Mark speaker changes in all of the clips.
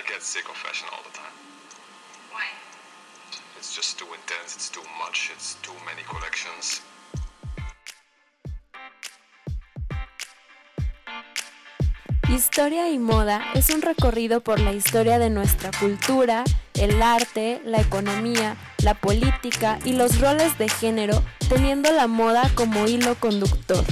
Speaker 1: I get sick of fashion all the time.
Speaker 2: Why?
Speaker 1: It's just too intense, it's too much, it's too many collections.
Speaker 3: Historia y moda es un recorrido por la historia de nuestra cultura, el arte, la economía, la política y los roles de género, teniendo la moda como hilo conductor.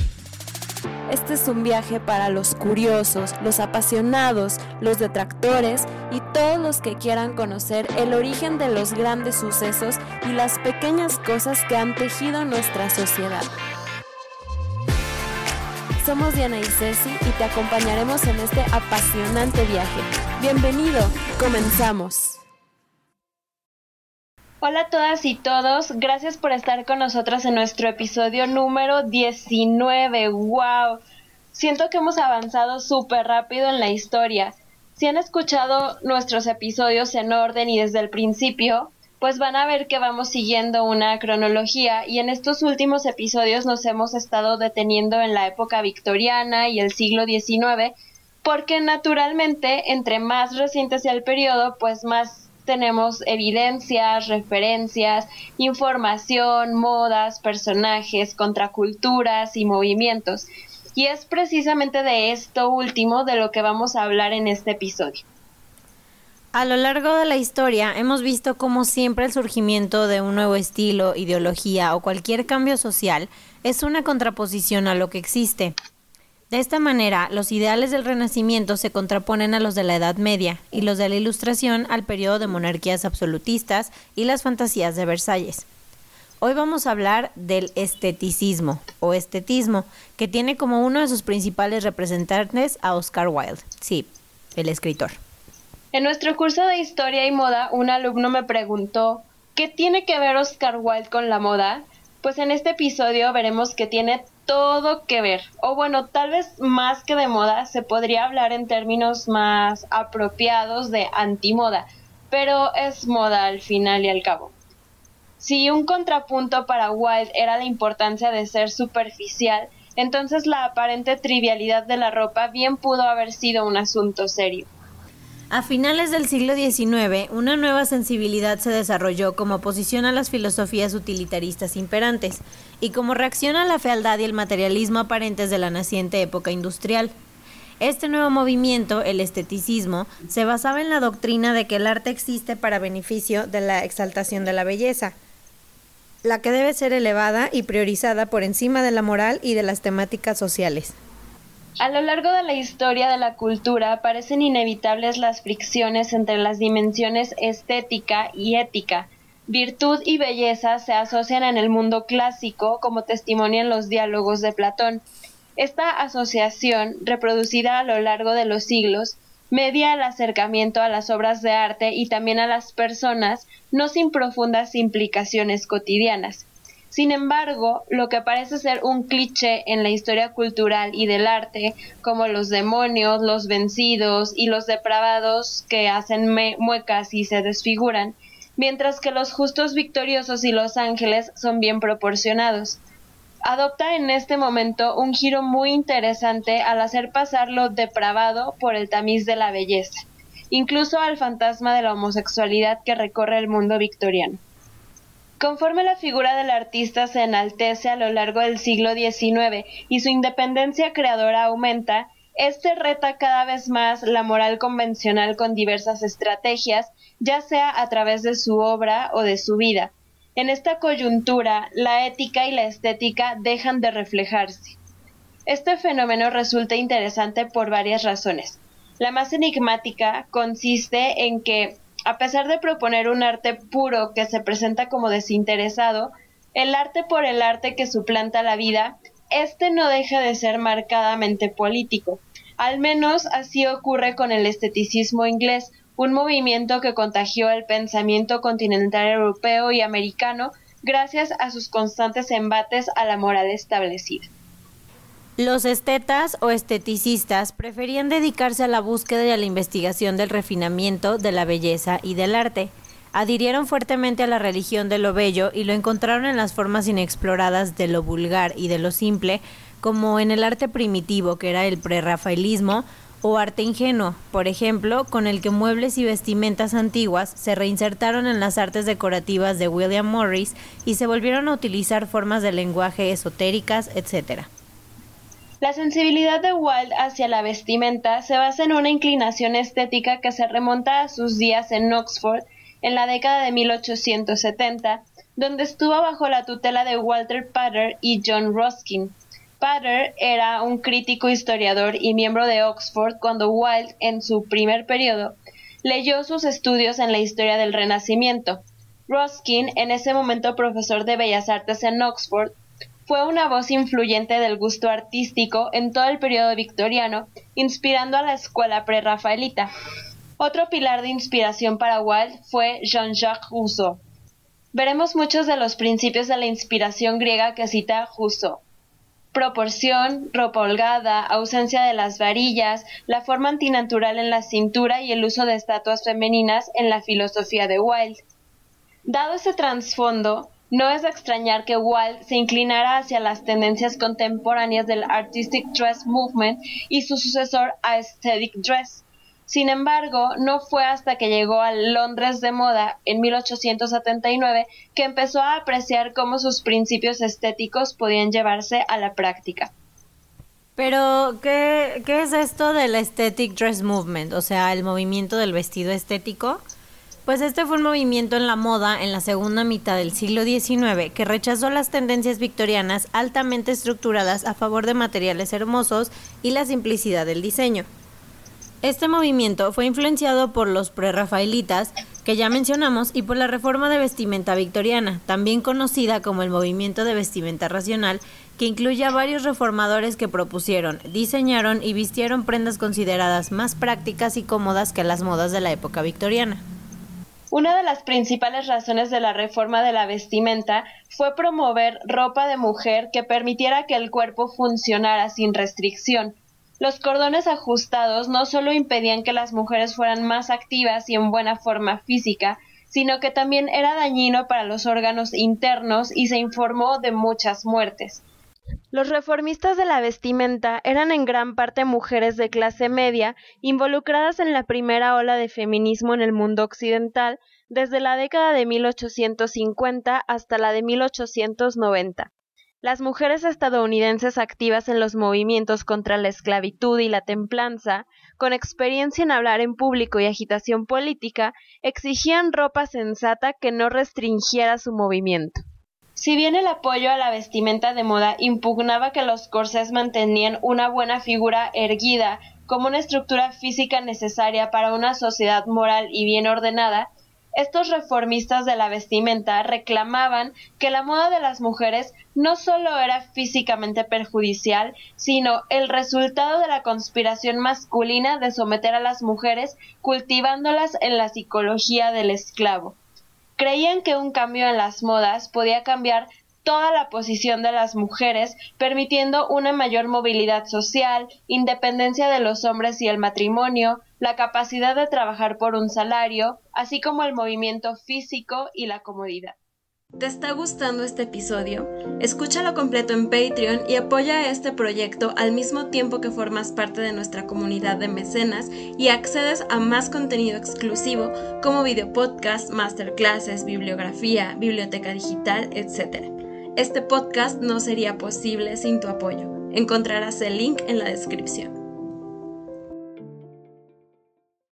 Speaker 3: Este es un viaje para los curiosos, los apasionados, los detractores y todos los que quieran conocer el origen de los grandes sucesos y las pequeñas cosas que han tejido nuestra sociedad. Somos Diana y Ceci y te acompañaremos en este apasionante viaje. Bienvenido, comenzamos. Hola a todas y todos, gracias por estar con nosotras en nuestro episodio número 19. ¡Wow! Siento que hemos avanzado súper rápido en la historia. Si han escuchado nuestros episodios en orden y desde el principio, pues van a ver que vamos siguiendo una cronología y en estos últimos episodios nos hemos estado deteniendo en la época victoriana y el siglo XIX, porque naturalmente entre más reciente sea el periodo, pues más tenemos evidencias, referencias, información, modas, personajes, contraculturas y movimientos. Y es precisamente de esto último de lo que vamos a hablar en este episodio.
Speaker 4: A lo largo de la historia hemos visto cómo siempre el surgimiento de un nuevo estilo, ideología o cualquier cambio social es una contraposición a lo que existe. De esta manera, los ideales del Renacimiento se contraponen a los de la Edad Media y los de la Ilustración al periodo de monarquías absolutistas y las fantasías de Versalles. Hoy vamos a hablar del esteticismo o estetismo, que tiene como uno de sus principales representantes a Oscar Wilde, sí, el escritor.
Speaker 3: En nuestro curso de Historia y Moda, un alumno me preguntó, ¿qué tiene que ver Oscar Wilde con la moda? Pues en este episodio veremos que tiene todo que ver. O bueno, tal vez más que de moda, se podría hablar en términos más apropiados de antimoda, pero es moda al final y al cabo. Si un contrapunto para Wilde era la importancia de ser superficial, entonces la aparente trivialidad de la ropa bien pudo haber sido un asunto serio.
Speaker 4: A finales del siglo XIX, una nueva sensibilidad se desarrolló como oposición a las filosofías utilitaristas imperantes y como reacción a la fealdad y el materialismo aparentes de la naciente época industrial. Este nuevo movimiento, el esteticismo, se basaba en la doctrina de que el arte existe para beneficio de la exaltación de la belleza, la que debe ser elevada y priorizada por encima de la moral y de las temáticas sociales.
Speaker 3: A lo largo de la historia de la cultura parecen inevitables las fricciones entre las dimensiones estética y ética. Virtud y belleza se asocian en el mundo clásico, como testimonian los diálogos de Platón. Esta asociación, reproducida a lo largo de los siglos, media el acercamiento a las obras de arte y también a las personas, no sin profundas implicaciones cotidianas. Sin embargo, lo que parece ser un cliché en la historia cultural y del arte, como los demonios, los vencidos y los depravados que hacen muecas y se desfiguran, mientras que los justos victoriosos y los ángeles son bien proporcionados. Adopta en este momento un giro muy interesante al hacer pasar lo depravado por el tamiz de la belleza, incluso al fantasma de la homosexualidad que recorre el mundo victoriano. Conforme la figura del artista se enaltece a lo largo del siglo XIX y su independencia creadora aumenta, este reta cada vez más la moral convencional con diversas estrategias, ya sea a través de su obra o de su vida. En esta coyuntura, la ética y la estética dejan de reflejarse. Este fenómeno resulta interesante por varias razones. La más enigmática consiste en que a pesar de proponer un arte puro que se presenta como desinteresado, el arte por el arte que suplanta la vida, este no deja de ser marcadamente político. Al menos así ocurre con el esteticismo inglés, un movimiento que contagió el pensamiento continental europeo y americano gracias a sus constantes embates a la moral establecida.
Speaker 4: Los estetas o esteticistas preferían dedicarse a la búsqueda y a la investigación del refinamiento, de la belleza y del arte. Adhirieron fuertemente a la religión de lo bello y lo encontraron en las formas inexploradas de lo vulgar y de lo simple, como en el arte primitivo que era el prerrafaelismo o arte ingenuo, por ejemplo, con el que muebles y vestimentas antiguas se reinsertaron en las artes decorativas de William Morris y se volvieron a utilizar formas de lenguaje esotéricas, etc.
Speaker 3: La sensibilidad de Wilde hacia la vestimenta se basa en una inclinación estética que se remonta a sus días en Oxford en la década de 1870, donde estuvo bajo la tutela de Walter Pater y John Ruskin. Pater era un crítico historiador y miembro de Oxford cuando Wilde, en su primer periodo, leyó sus estudios en la historia del Renacimiento. Ruskin, en ese momento profesor de Bellas Artes en Oxford, fue una voz influyente del gusto artístico en todo el periodo victoriano, inspirando a la escuela prerrafaelita. Otro pilar de inspiración para Wilde fue Jean-Jacques Rousseau. Veremos muchos de los principios de la inspiración griega que cita Rousseau proporción, ropa holgada, ausencia de las varillas, la forma antinatural en la cintura y el uso de estatuas femeninas en la filosofía de Wilde. Dado ese trasfondo, no es de extrañar que Wilde se inclinara hacia las tendencias contemporáneas del Artistic Dress Movement y su sucesor Aesthetic Dress, sin embargo, no fue hasta que llegó a Londres de moda en 1879 que empezó a apreciar cómo sus principios estéticos podían llevarse a la práctica.
Speaker 4: Pero, ¿qué, ¿qué, es esto del Aesthetic Dress Movement? O sea, el movimiento del vestido estético. Pues este fue un movimiento en la moda en la segunda mitad del siglo XIX que rechazó las tendencias victorianas altamente estructuradas a favor de materiales hermosos y la simplicidad del diseño. Este movimiento fue influenciado por los prerrafaelitas que ya mencionamos y por la reforma de vestimenta victoriana, también conocida como el movimiento de vestimenta racional, que incluye a varios reformadores que propusieron, diseñaron y vistieron prendas consideradas más prácticas y cómodas que las modas de la época victoriana.
Speaker 3: Una de las principales razones de la reforma de la vestimenta fue promover ropa de mujer que permitiera que el cuerpo funcionara sin restricción, los cordones ajustados no solo impedían que las mujeres fueran más activas y en buena forma física, sino que también era dañino para los órganos internos y se informó de muchas muertes. Los reformistas de la vestimenta eran en gran parte mujeres de clase media involucradas en la primera ola de feminismo en el mundo occidental desde la década de 1850 hasta la de 1890. Las mujeres estadounidenses activas en los movimientos contra la esclavitud y la templanza, con experiencia en hablar en público y agitación política, exigían ropa sensata que no restringiera su movimiento. Si bien el apoyo a la vestimenta de moda impugnaba que los corsés mantenían una buena figura erguida como una estructura física necesaria para una sociedad moral y bien ordenada, estos reformistas de la vestimenta reclamaban que la moda de las mujeres no solo era físicamente perjudicial, sino el resultado de la conspiración masculina de someter a las mujeres cultivándolas en la psicología del esclavo. Creían que un cambio en las modas podía cambiar toda la posición de las mujeres, permitiendo una mayor movilidad social, independencia de los hombres y el matrimonio, la capacidad de trabajar por un salario, así como el movimiento físico y la comodidad. ¿Te está gustando este episodio? Escúchalo completo en Patreon y apoya este proyecto al mismo tiempo que formas parte de nuestra comunidad de mecenas y accedes a más contenido exclusivo como videopodcast, masterclasses, bibliografía, biblioteca digital, etc. Este podcast no sería posible sin tu apoyo. Encontrarás el link en la descripción.